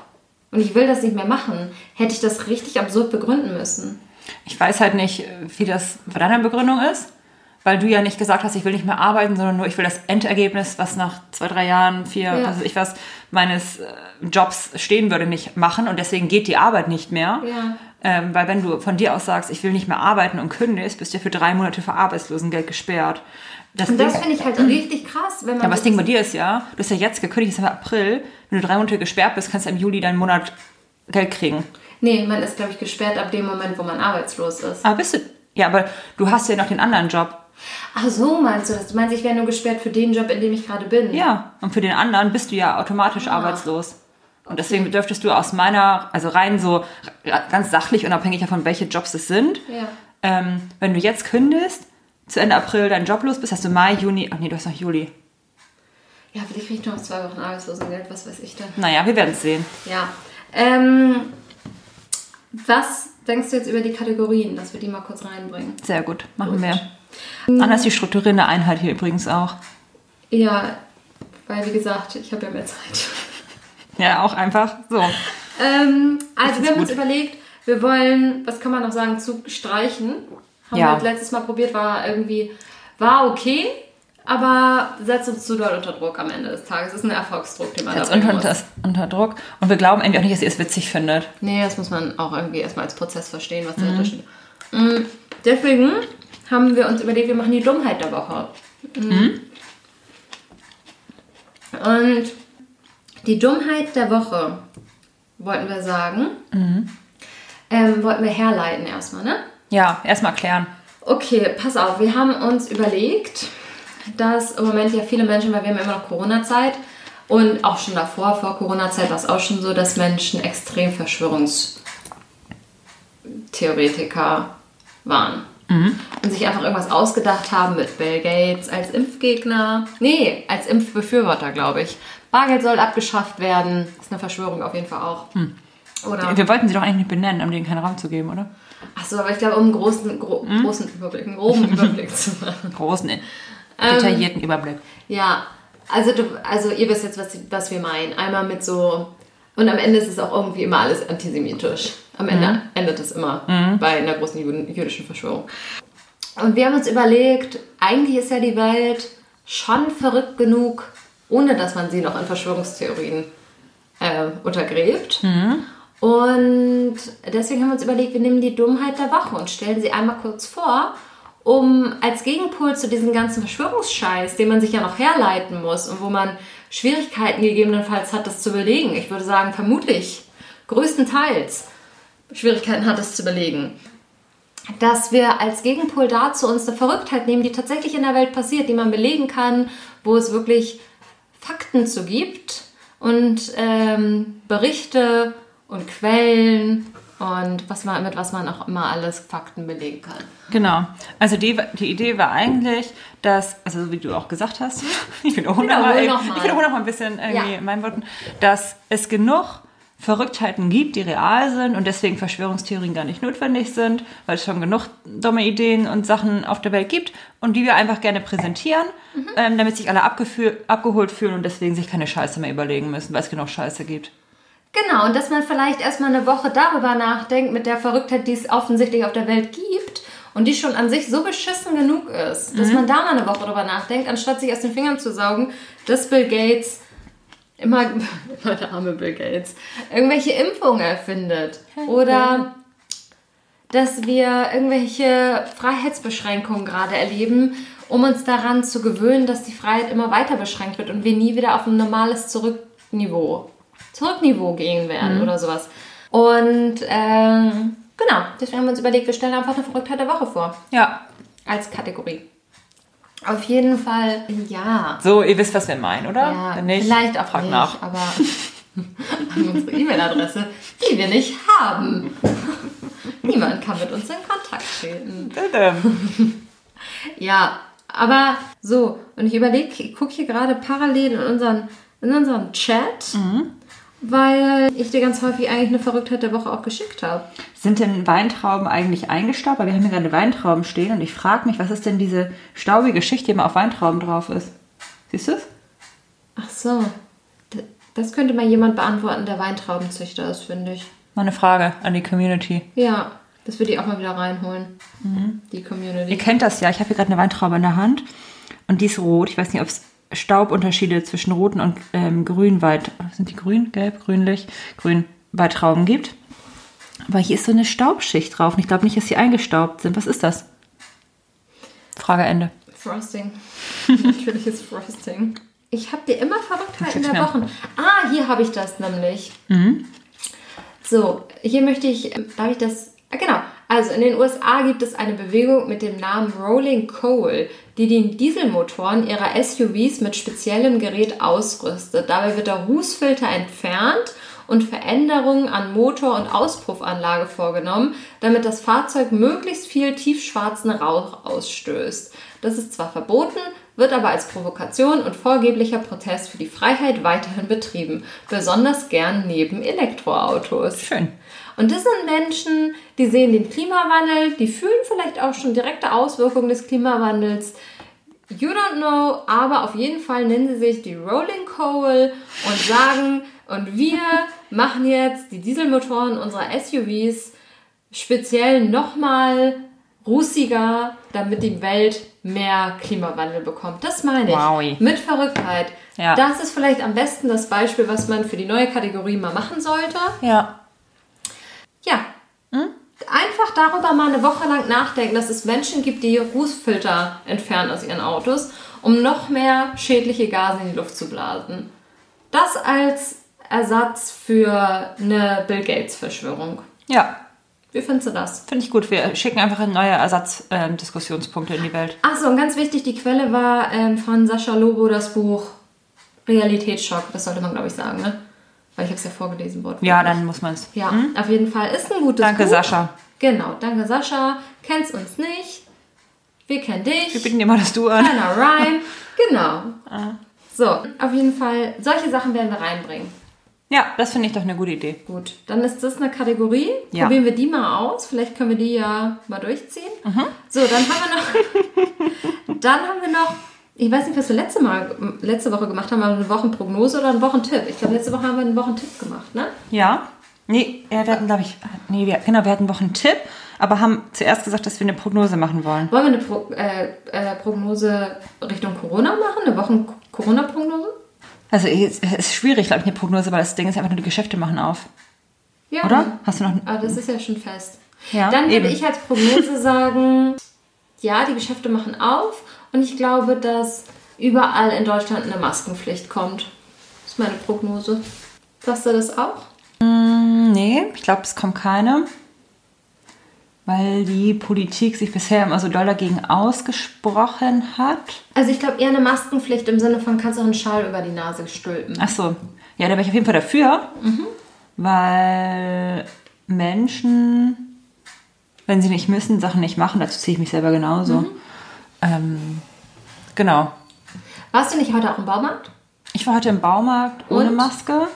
und ich will das nicht mehr machen, hätte ich das richtig absurd begründen müssen. Ich weiß halt nicht, wie das bei deiner Begründung ist. weil du ja nicht gesagt hast, ich will nicht mehr arbeiten, sondern nur ich will das Endergebnis, was nach zwei, drei Jahren, vier, Ja. was weiß ich was, meines äh, Jobs stehen würde, nicht machen und deswegen geht die Arbeit nicht mehr. Ja. Ähm, weil wenn du von dir aus sagst, ich will nicht mehr arbeiten und kündigst, bist du ja für drei Monate für Arbeitslosengeld gesperrt. Das Und Ding, das finde ich halt richtig krass, wenn man. ja, aber das Ding bei dir ist ja, du hast ja jetzt gekündigt, es ist im April, wenn du drei Monate gesperrt bist, kannst du im Juli deinen Monat Geld kriegen. Nee, man ist, glaube ich, gesperrt ab dem Moment, wo man arbeitslos ist. Aber bist du, ja, aber du hast ja noch den anderen Job. Ach so, meinst du das? Du meinst, ich wäre nur gesperrt für den Job, in dem ich gerade bin? Ja, und für den anderen bist du ja automatisch arbeitslos. Und deswegen dürftest du aus meiner, also rein so ganz sachlich, unabhängig davon, welche Jobs es sind, Ja. ähm, wenn du jetzt kündigst, zu Ende April deinen Job los bist, hast du Mai, Juni, ach nee, du hast noch Juli. Ja, vielleicht kriege ich noch zwei Wochen Arbeitslosengeld, was weiß ich dann. Naja, wir werden es sehen. Ja. Ähm, was denkst du jetzt über die Kategorien, dass wir die mal kurz reinbringen? Sehr gut, machen wir. Anna ist die strukturierende Einheit hier übrigens auch. Ja, weil wie gesagt, ich habe ja mehr Zeit. (laughs) Ja, auch einfach so. Ähm, also wir haben uns gut. überlegt, wir wollen, was kann man noch sagen, zu streichen. Haben Ja. wir letztes Mal probiert, war irgendwie, war okay, aber setzt uns zu doll unter Druck am Ende des Tages. Das ist ein Erfolgsdruck, den man Jetzt unter, muss. unter, Druck. Und wir glauben irgendwie auch nicht, dass ihr es witzig findet. Nee, das muss man auch irgendwie erstmal als Prozess verstehen, was Mhm. dahinter steht. Mm, Deswegen haben wir uns überlegt, wir machen die Dummheit der Woche. Mm. Und die Dummheit der Woche, wollten wir sagen, Mhm. ähm, wollten wir herleiten erstmal, ne? Ja, erstmal klären. Okay, pass auf, wir haben uns überlegt, dass im Moment ja viele Menschen, weil wir haben immer noch Corona-Zeit und auch schon davor, vor Corona-Zeit war es auch schon so, dass Menschen extrem Verschwörungstheoretiker waren. Und sich einfach irgendwas ausgedacht haben mit Bill Gates als Impfgegner. Nee, als Impfbefürworter, glaube ich. Bargeld soll abgeschafft werden. Ist eine Verschwörung auf jeden Fall auch. Oder Wir wollten sie doch eigentlich nicht benennen, um denen keinen Raum zu geben, oder? Achso, aber ich glaube, um einen großen, gro großen Überblick, einen groben (laughs) Überblick zu machen. Großen, detaillierten Überblick. Ja, also, du, also ihr wisst jetzt, was, was wir meinen. Einmal mit so. Und am Ende ist es auch irgendwie immer alles antisemitisch. Am Ende endet es immer bei einer großen jü- jüdischen Verschwörung. Und wir haben uns überlegt, eigentlich ist ja die Welt schon verrückt genug, ohne dass man sie noch in Verschwörungstheorien äh, untergräbt. Und deswegen haben wir uns überlegt, wir nehmen die Dummheit der Woche und stellen sie einmal kurz vor, um als Gegenpol zu diesem ganzen Verschwörungsscheiß, den man sich ja noch herleiten muss und wo man Schwierigkeiten gegebenenfalls hat, das zu belegen. Ich würde sagen, vermutlich, größtenteils Schwierigkeiten hat, das zu belegen. Dass wir als Gegenpol dazu uns eine Verrücktheit nehmen, die tatsächlich in der Welt passiert, die man belegen kann, wo es wirklich Fakten zu gibt und ähm, Berichte und Quellen und was man, mit was man auch immer alles Fakten belegen kann. Genau. Also die, die Idee war eigentlich, dass, also so wie du auch gesagt hast, (laughs) ich wiederhole Wiederhol noch mal, noch mal. ich wiederhole noch mal ein bisschen irgendwie Ja. in meinen Worten, dass es genug Verrücktheiten gibt, die real sind und deswegen Verschwörungstheorien gar nicht notwendig sind, weil es schon genug dumme Ideen und Sachen auf der Welt gibt und die wir einfach gerne präsentieren, Mhm. ähm, damit sich alle abgeholt fühlen und deswegen sich keine Scheiße mehr überlegen müssen, weil es genug Scheiße gibt. Genau, und dass man vielleicht erstmal eine Woche darüber nachdenkt, mit der Verrücktheit, die es offensichtlich auf der Welt gibt und die schon an sich so beschissen genug ist, dass man da mal eine Woche drüber nachdenkt, anstatt sich aus den Fingern zu saugen, dass Bill Gates immer, (laughs) immer der arme Bill Gates, irgendwelche Impfungen erfindet. Oder dass wir irgendwelche Freiheitsbeschränkungen gerade erleben, um uns daran zu gewöhnen, dass die Freiheit immer weiter beschränkt wird und wir nie wieder auf ein normales Zurückniveau, Zurückniveau gehen werden oder sowas. Und ähm, genau, deswegen haben wir uns überlegt, wir stellen einfach eine Verrücktheit der Woche vor Ja. als Kategorie. Auf jeden Fall, ja. So, ihr wisst, was wir meinen, oder? Ja, Wenn nicht, vielleicht auch fragt nicht, nach. aber (laughs) an unsere E-Mail-Adresse, die wir nicht haben. (laughs) Niemand kann mit uns in Kontakt treten. (laughs) Ja, aber so, und ich überlege, ich gucke hier gerade parallel in unseren, in unseren Chat, Mhm. Weil ich dir ganz häufig eigentlich eine Verrücktheit der Woche auch geschickt habe. Sind denn Weintrauben eigentlich eingestaubt? Weil wir haben hier gerade Weintrauben stehen und ich frage mich, was ist denn diese staubige Schicht, die immer auf Weintrauben drauf ist? Siehst du es? Ach so, das könnte mal jemand beantworten, der Weintraubenzüchter ist, finde ich. Mal eine Frage an die Community. Ja, Das würde ich auch mal wieder reinholen. Die Community. Ihr kennt das ja, ich habe hier gerade eine Weintraube in der Hand und die ist rot. Ich weiß nicht, ob es Staubunterschiede zwischen roten und ähm, grünen Weit... Sind die grün, gelb, grünlich? Grün Weintrauben gibt. Aber hier ist so eine Staubschicht drauf und ich glaube nicht, dass sie eingestaubt sind. Was ist das? Frage Ende. Frosting. (laughs) Natürliches Frosting. Ich habe dir immer Verrücktheiten schick's der mir. Wochen. Ah, hier habe ich das nämlich. So, hier möchte ich, darf ich das, ah, genau. Also in den USA gibt es eine Bewegung mit dem Namen Rolling Coal, die die Dieselmotoren ihrer SUVs mit speziellem Gerät ausrüstet. Dabei wird der Rußfilter entfernt und Veränderungen an Motor- und Auspuffanlage vorgenommen, damit das Fahrzeug möglichst viel tiefschwarzen Rauch ausstößt. Das ist zwar verboten, wird aber als Provokation und vorgeblicher Protest für die Freiheit weiterhin betrieben, besonders gern neben Elektroautos. Schön. Und das sind Menschen, die sehen den Klimawandel, die fühlen vielleicht auch schon direkte Auswirkungen des Klimawandels. You don't know, aber auf jeden Fall nennen sie sich die Rolling Coal und sagen, und wir machen jetzt die Dieselmotoren unserer SUVs speziell nochmal rußiger, damit die Welt mehr Klimawandel bekommt. Das meine ich. Wowi. Mit Verrücktheit. Ja. Das ist vielleicht am besten das Beispiel, was man für die neue Kategorie mal machen sollte. Ja. Ja. Einfach darüber mal eine Woche lang nachdenken, dass es Menschen gibt, die Rußfilter entfernen aus ihren Autos, um noch mehr schädliche Gase in die Luft zu blasen. Das als Ersatz für eine Bill Gates-Verschwörung. Ja. Wie findest du das? Finde ich gut. Wir schicken einfach neue Ersatzdiskussionspunkte in die Welt. Achso, und ganz wichtig, die Quelle war ähm, von Sascha Lobo das Buch Realitätsschock. Das sollte man, glaube ich, sagen, ne? Weil ich habe es ja vorgelesen worden. Ja, dann muss man es. Ja, auf jeden Fall. Ist ein gutes Danke, Buch. Sascha. Genau, danke Sascha. Kennst uns nicht. Wir kennen dich. Wir bieten dir mal das Du an. Kleiner Rhyme. (laughs) Genau. Ah. So, auf jeden Fall, solche Sachen werden wir reinbringen. Ja, das finde ich doch eine gute Idee. Gut, dann ist das eine Kategorie. Ja. Probieren wir die mal aus. Vielleicht können wir die ja mal durchziehen. So, dann haben wir noch. (laughs) dann haben wir noch. Ich weiß nicht, was wir letzte, mal, letzte Woche gemacht haben. Haben wir eine Wochenprognose oder einen Wochentipp? Ich glaube, letzte Woche haben wir einen Wochentipp gemacht, ne? Ja. Nee, wir hatten, glaube ich, nee, wir, genau, wir hatten noch einen Tipp, aber haben zuerst gesagt, dass wir eine Prognose machen wollen. Wollen wir eine Pro, äh, äh, Prognose Richtung Corona machen? Eine Wochen-Corona-Prognose? Also es ist schwierig, glaube ich, eine Prognose, weil das Ding ist einfach nur, die Geschäfte machen auf. Ja. Oder? Hast du noch Ah, das ist ja schon fest. Ja, Dann würde eben. ich als Prognose sagen, ja, die Geschäfte machen auf und ich glaube, dass überall in Deutschland eine Maskenpflicht kommt. Das ist meine Prognose. Sagst du das auch? Hm, Nee, ich glaube, es kommt keine. Weil die Politik sich bisher immer so doll dagegen ausgesprochen hat. Also ich glaube eher eine Maskenpflicht im Sinne von kannst du auch einen Schal über die Nase stülpen. Ach so. Ja, da bin ich auf jeden Fall dafür. Weil Menschen, wenn sie nicht müssen, Sachen nicht machen. Dazu ziehe ich mich selber genauso. Ähm, genau. Warst du nicht heute auch im Baumarkt? Ich war heute im Baumarkt ohne Und? Maske.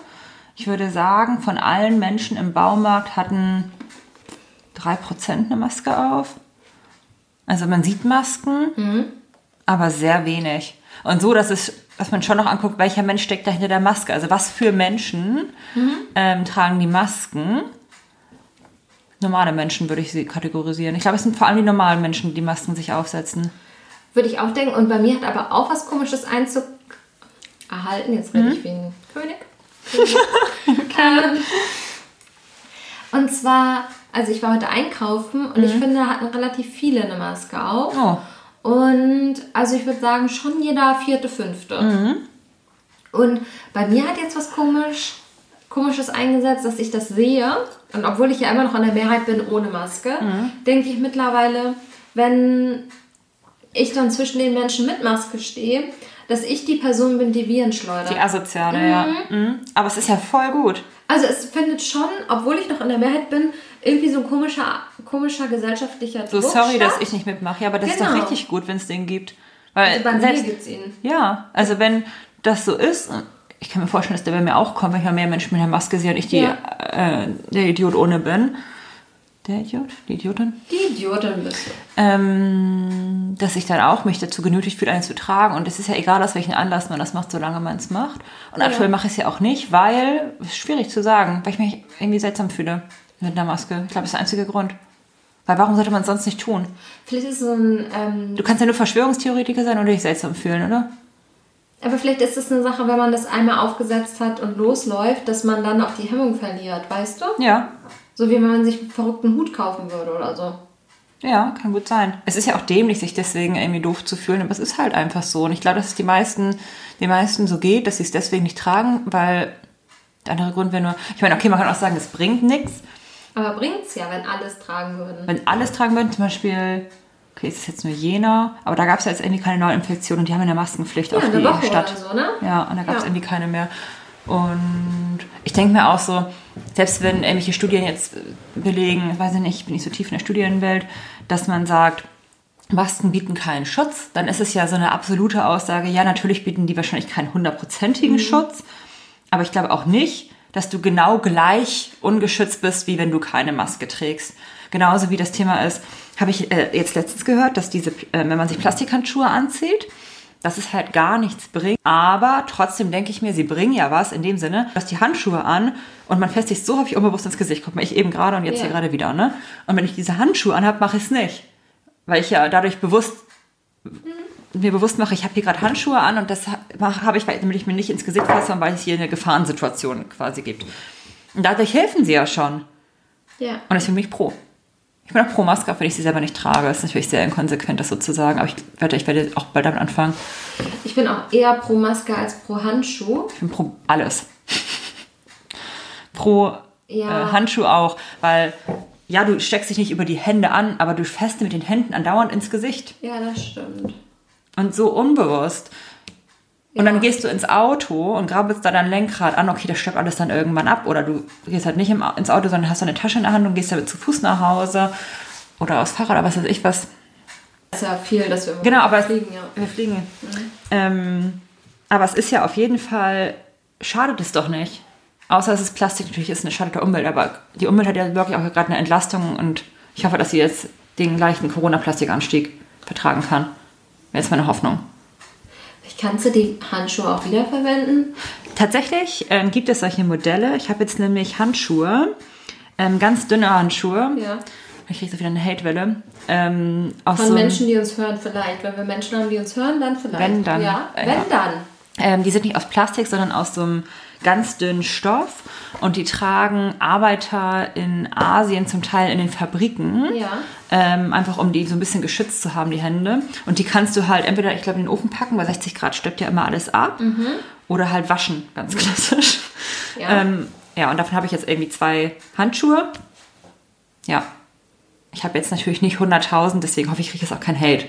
Ich würde sagen, von allen Menschen im Baumarkt hatten 3% eine Maske auf. Also man sieht Masken, aber sehr wenig. Und so, dass, es, dass man schon noch anguckt, welcher Mensch steckt da hinter der Maske. Also was für Menschen ähm, tragen die Masken. Normale Menschen würde ich sie kategorisieren. Ich glaube, es sind vor allem die normalen Menschen, die Masken sich aufsetzen. Würde ich auch denken. Und bei mir hat aber auch was komisches Einzug erhalten. Jetzt rede ich wie ein König. (laughs) ähm, und zwar, also ich war heute einkaufen und ich finde, da hatten relativ viele eine Maske auf. Oh. Und also ich würde sagen, schon jeder vierte, fünfte. Und bei mir hat jetzt was komisch, komisches eingesetzt, dass ich das sehe. Und obwohl ich ja immer noch an der Mehrheit bin ohne Maske, denke ich mittlerweile, wenn ich dann zwischen den Menschen mit Maske stehe, dass ich die Person bin, die Viren schleudert. Die Asoziale, ja. Mhm. Aber es ist ja voll gut. Also es findet schon, obwohl ich noch in der Mehrheit bin, irgendwie so ein komischer, komischer gesellschaftlicher So, Druck sorry, statt. dass ich nicht mitmache. Aber das ist Genau. doch richtig gut, wenn es den gibt. Weil Also bei mir selbst, gibt es ihn. ja, also wenn das so ist, ich kann mir vorstellen, dass der bei mir auch kommt, wenn ich mal mehr Menschen mit der Maske sehe und ich die, Ja. äh, der Idiot ohne bin. Der Idiot? Die Idiotin? Die Idiotin bist du. Ähm, dass ich dann auch mich dazu genötigt fühle, einen zu tragen. Und es ist ja egal, aus welchem Anlass man das macht, solange man es macht. Und aktuell mache ich es ja auch nicht, weil, es ist schwierig zu sagen, weil ich mich irgendwie seltsam fühle mit einer Maske. Ich glaube, das ist der einzige Grund. Weil warum sollte man es sonst nicht tun? Vielleicht ist es so ein. Ähm, Du kannst ja nur Verschwörungstheoretiker sein oder dich seltsam fühlen, oder? aber vielleicht ist es eine Sache, wenn man das einmal aufgesetzt hat und losläuft, dass man dann auch die Hemmung verliert, weißt du? Ja. So wie wenn man sich einen verrückten Hut kaufen würde oder so. Ja, kann gut sein. Es ist ja auch dämlich, sich deswegen irgendwie doof zu fühlen, aber es ist halt einfach so. Und ich glaube, dass es die meisten, die meisten so geht, dass sie es deswegen nicht tragen, weil der andere Grund wäre nur, ich meine, okay, man kann auch sagen, es bringt nichts. Aber bringt's ja, wenn alles tragen würden. Wenn alles tragen würden, zum Beispiel, okay, es ist jetzt nur Jena, aber da gab es ja jetzt irgendwie keine Neuinfektion und die haben ja eine Maskenpflicht auf Ja, eine die Woche Stadt. oder so, ne? Ja, und da gab es Ja. irgendwie keine mehr. Und ich denke mir auch so, selbst wenn irgendwelche Studien jetzt belegen, weiß ich nicht, ich bin nicht so tief in der Studienwelt, dass man sagt, Masken bieten keinen Schutz, dann ist es ja so eine absolute Aussage, ja, natürlich bieten die wahrscheinlich keinen hundertprozentigen Schutz, aber ich glaube auch nicht, dass du genau gleich ungeschützt bist, wie wenn du keine Maske trägst. Genauso wie das Thema ist, habe ich äh, jetzt letztens gehört, dass diese, äh, wenn man sich Plastikhandschuhe anzieht, dass es halt gar nichts bringt. Aber trotzdem denke ich mir, sie bringen ja was in dem Sinne, dass die Handschuhe an und man sich so häufig unbewusst ins Gesicht. Guck mal, ich eben gerade und jetzt Ja. hier gerade wieder, ne? Und wenn ich diese Handschuhe anhabe, mache ich es nicht. Weil ich ja dadurch bewusst mir bewusst mache, ich habe hier gerade Handschuhe an und das ha- habe ich, weil- damit ich mir nicht ins Gesicht fasse weil es hier eine Gefahrensituation quasi gibt. Und dadurch helfen sie ja schon. Ja. Und deswegen bin ich pro. Ich bin auch pro Maske, auch wenn ich sie selber nicht trage. Das ist natürlich sehr inkonsequent, das sozusagen. Aber ich werde, ich werde auch bald damit anfangen. Ich bin auch eher pro Maske als pro Handschuh. Ich bin pro alles. pro Ja. äh, Handschuh auch. Weil, ja, du steckst dich nicht über die Hände an, aber du fährst mit den Händen andauernd ins Gesicht. Ja, das stimmt. Und so unbewusst. Und Ja. dann gehst du ins Auto und grabbelst da dein Lenkrad an, okay, das stirbt alles dann irgendwann ab. Oder du gehst halt nicht ins Auto, sondern hast so eine Tasche in der Hand und gehst damit zu Fuß nach Hause. Oder aufs Fahrrad oder was weiß ich was. Das ist ja viel, dass wir Genau, aber fliegen, ja. wir fliegen. Ähm, aber es ist ja auf jeden Fall, schadet es doch nicht. Außer dass es Plastik natürlich ist, eine schadet der Umwelt. Aber die Umwelt hat ja wirklich auch gerade eine Entlastung und ich hoffe, dass sie jetzt den leichten Corona-Plastikanstieg vertragen kann. Wäre jetzt meine Hoffnung. Kannst du die Handschuhe auch wiederverwenden. Tatsächlich ähm, gibt es solche Modelle. Ich habe jetzt nämlich Handschuhe, ähm, ganz dünne Handschuhe. Ja. Ich kriege so wieder eine Hatewelle. Ähm, Von so Menschen, die uns hören, vielleicht. Wenn wir Menschen haben, die uns hören, dann vielleicht. Wenn, dann. Ja, wenn ja. dann. Ähm, die sind nicht aus Plastik, sondern aus so einem ganz dünnen Stoff. Und die tragen Arbeiter in Asien zum Teil in den Fabriken. Ja. Ähm, einfach um die so ein bisschen geschützt zu haben, die Hände. Und die kannst du halt entweder, ich glaube, in den Ofen packen, bei 60 Grad stirbt ja immer alles ab. Oder halt waschen, ganz klassisch. Ja. Ähm, ja, und davon habe ich jetzt irgendwie zwei Handschuhe. Ja. Ich habe jetzt natürlich nicht 100.000, deswegen hoffe ich, kriege jetzt auch kein Hate.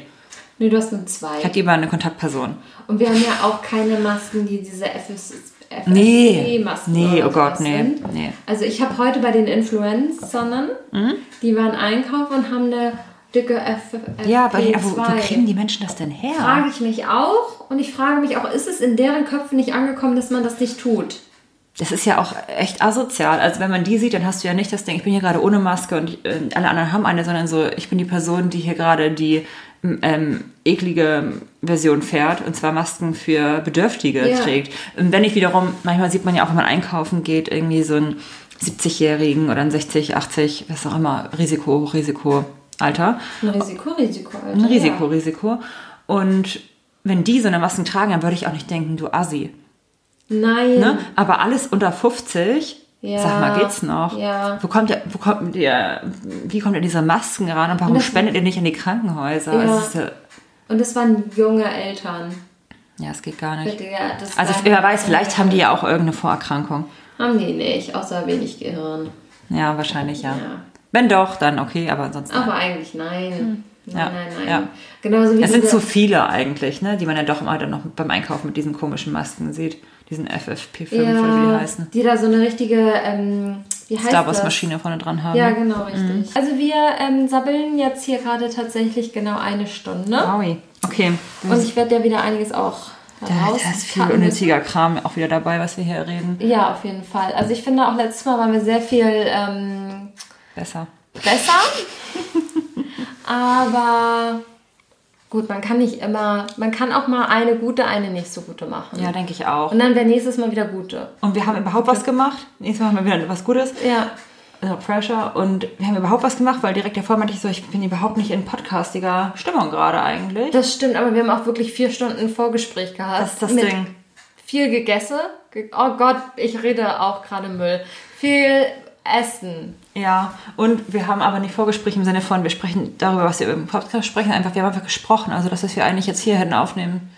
Nee, du hast nur Ich zwei. habe lieber eine Kontaktperson. Und wir haben ja auch keine Masken, die diese FS Nee, FFP-Masken nee, oh Gott, nee, nee. Also ich habe heute bei den Influencern, Mhm. die waren einkaufen und haben eine dicke F Ja, aber FP2. wo, wo kriegen die Menschen das denn her? Frage ich mich auch. Und ich frage mich auch, ist es in deren Köpfen nicht angekommen, dass man das nicht tut? Das ist ja auch echt asozial. Also wenn man die sieht, dann hast du ja nicht das Ding, ich bin hier gerade ohne Maske und äh, alle anderen haben eine, sondern so, ich bin die Person, die hier gerade die ähm, eklige Version fährt und zwar Masken für Bedürftige Ja. trägt. Und wenn ich wiederum, manchmal sieht man ja auch, wenn man einkaufen geht, irgendwie so einen 70-Jährigen oder einen 60, 80, was auch immer, Risiko, Risiko, Alter. Ein Risiko, Risiko. Alter. Ein Risiko, Ja. Risiko. Und wenn die so eine Masken tragen, dann würde ich auch nicht denken, du Assi. Nein. Ne? Aber alles unter 50, Ja. sag mal, geht's noch? Ja. Wo kommt der, wo kommt der, wie kommt ihr diese Masken ran und warum Und das- spendet ihr nicht an die Krankenhäuser? Ja. Ja, Und es waren junge Eltern. ja, es geht gar nicht. Ja, das Also wer weiß, vielleicht haben die ja auch irgendeine Vorerkrankung. Haben die nicht, außer wenig Gehirn. Ja, wahrscheinlich ja. Ja. Wenn doch, dann okay, aber ansonsten. Aber eigentlich nein. Nein, Ja, nein, nein. ja. Genauso wie Es sind zu viele eigentlich, ne, die man ja doch immer dann noch beim Einkaufen mit diesen komischen Masken sieht. Diesen FFP5 oder wie die ja, heißen. die da so eine richtige, ähm, wie heißt Star Wars? Maschine vorne dran haben. Ja, genau, richtig. Mhm. Also wir ähm, sabbeln jetzt hier gerade tatsächlich genau eine Stunde. Wowi. Okay. Und ich werde ja wieder einiges auch Da, da ist viel unnötiger Kram auch wieder dabei, was wir hier reden. Ja, auf jeden Fall. Also ich finde auch letztes Mal waren wir sehr viel ähm, Besser. besser. (laughs) Aber gut, man kann nicht immer, man kann auch mal eine gute, eine nicht so gute machen. Ja, denke ich auch. Und dann wäre nächstes Mal wieder gute. Und wir haben überhaupt was gemacht. Nächstes Mal machen wir wieder was Gutes. Ja. no pressure. Und wir haben überhaupt was gemacht, weil direkt davor meinte ich so, ich bin überhaupt nicht in podcastiger Stimmung gerade eigentlich. Das stimmt, aber wir haben auch wirklich vier Stunden Vorgespräch gehabt. Das ist das Ding. Viel gegessen. Ge- Oh Gott, ich rede auch gerade Müll. Viel Essen. Ja, und wir haben aber nicht Vorgespräch im Sinne von, wir sprechen darüber, was wir im Podcast sprechen, einfach, wir haben einfach gesprochen, also das, was wir eigentlich jetzt hier hätten aufnehmen.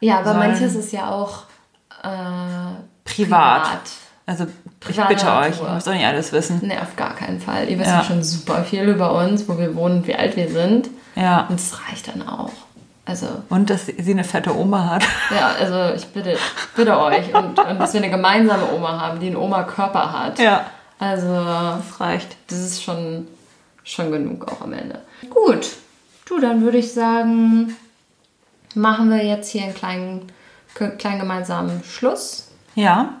Ja, aber Sollen- manches ist ja auch äh, Privat. Also ich bitte euch, ihr müsst auch nicht alles wissen. Nee, auf gar keinen Fall. Ihr wisst Ja. ja schon super viel über uns, wo wir wohnen, wie alt wir sind. Ja. Und es reicht dann auch. Also, Und dass sie eine fette Oma hat. ja, also ich bitte, bitte euch. Und, und dass wir eine gemeinsame Oma haben, die einen Oma-Körper hat. Ja. Also, Das reicht. das ist schon, schon genug auch am Ende. Gut. Du, dann würde ich sagen, machen wir jetzt hier einen kleinen, kleinen gemeinsamen Schluss Ja.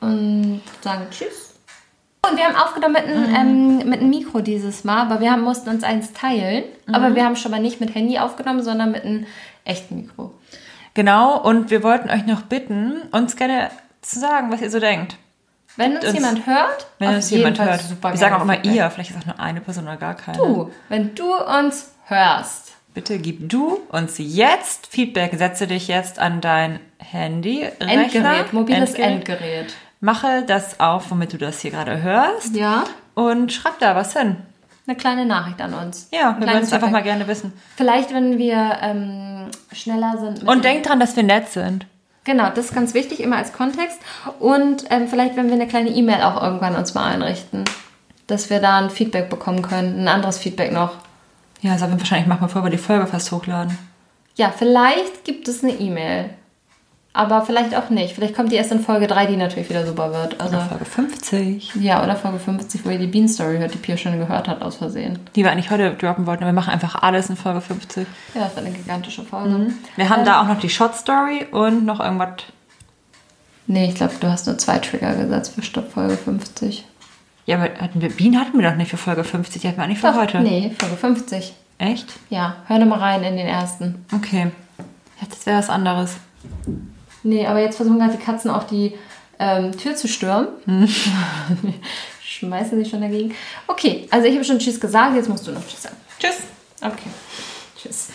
und sagen Tschüss. Und wir haben aufgenommen mit einem, ähm, mit einem Mikro dieses Mal, aber wir haben, mussten uns eins teilen. Aber wir haben schon mal nicht mit Handy aufgenommen, sondern mit einem echten Mikro. Genau, und wir wollten euch noch bitten, uns gerne zu sagen, was ihr so denkt. Wenn uns, uns- jemand hört, Wenn uns jemand Fall hört. super wir sagen auch immer Feedback. ihr, vielleicht ist auch nur eine Person oder gar keine. Du, wenn du uns hörst, Bitte gib du uns jetzt Feedback. Setze dich jetzt an dein Handy, Rechner, Endgerät, mobiles Endgerät. Mache das auf, womit du das hier gerade hörst. Ja, Und schreib da was hin. eine kleine Nachricht an uns. Ja, wir würden es einfach mal gerne wissen. Vielleicht, wenn wir ähm, schneller sind. Und denk dran, dass wir nett sind. Genau, das ist ganz wichtig, immer als Kontext. Und ähm, vielleicht, wenn wir eine kleine E-Mail auch irgendwann uns mal einrichten, dass wir da ein Feedback bekommen können, ein anderes Feedback noch. Ja, sagen wir wahrscheinlich, machen wir vor, wir die Folge fast hochladen. Ja, vielleicht gibt es eine E-Mail. Aber vielleicht auch nicht. Vielleicht kommt die erst in Folge 3, die natürlich wieder super wird. Also, Oder Folge 50. ja, oder Folge 50, wo ihr die Bean Story hört, die Pia schon gehört hat aus Versehen. Die wir eigentlich heute droppen wollten. aber Wir machen einfach alles in Folge 50. Ja, das wird eine gigantische Folge. Mhm. Wir haben da auch noch die Shot Story und noch irgendwas. Nee, ich glaube, du hast nur zwei Trigger gesetzt für Stopp Folge 50. Ja, aber hatten wir, Bienen hatten wir doch nicht für Folge 50. Die hatten wir eigentlich für Doch, heute. Nee, Folge 50. Echt? Ja, hör mal rein in den ersten. Okay. Jetzt wäre was anderes. Nee, aber jetzt versuchen gerade die Katzen auch die ähm, Tür zu stürmen. (laughs) Schmeißen sich schon dagegen. Okay, also ich habe schon Tschüss gesagt, jetzt musst du noch Tschüss sagen. Tschüss. Okay. Tschüss.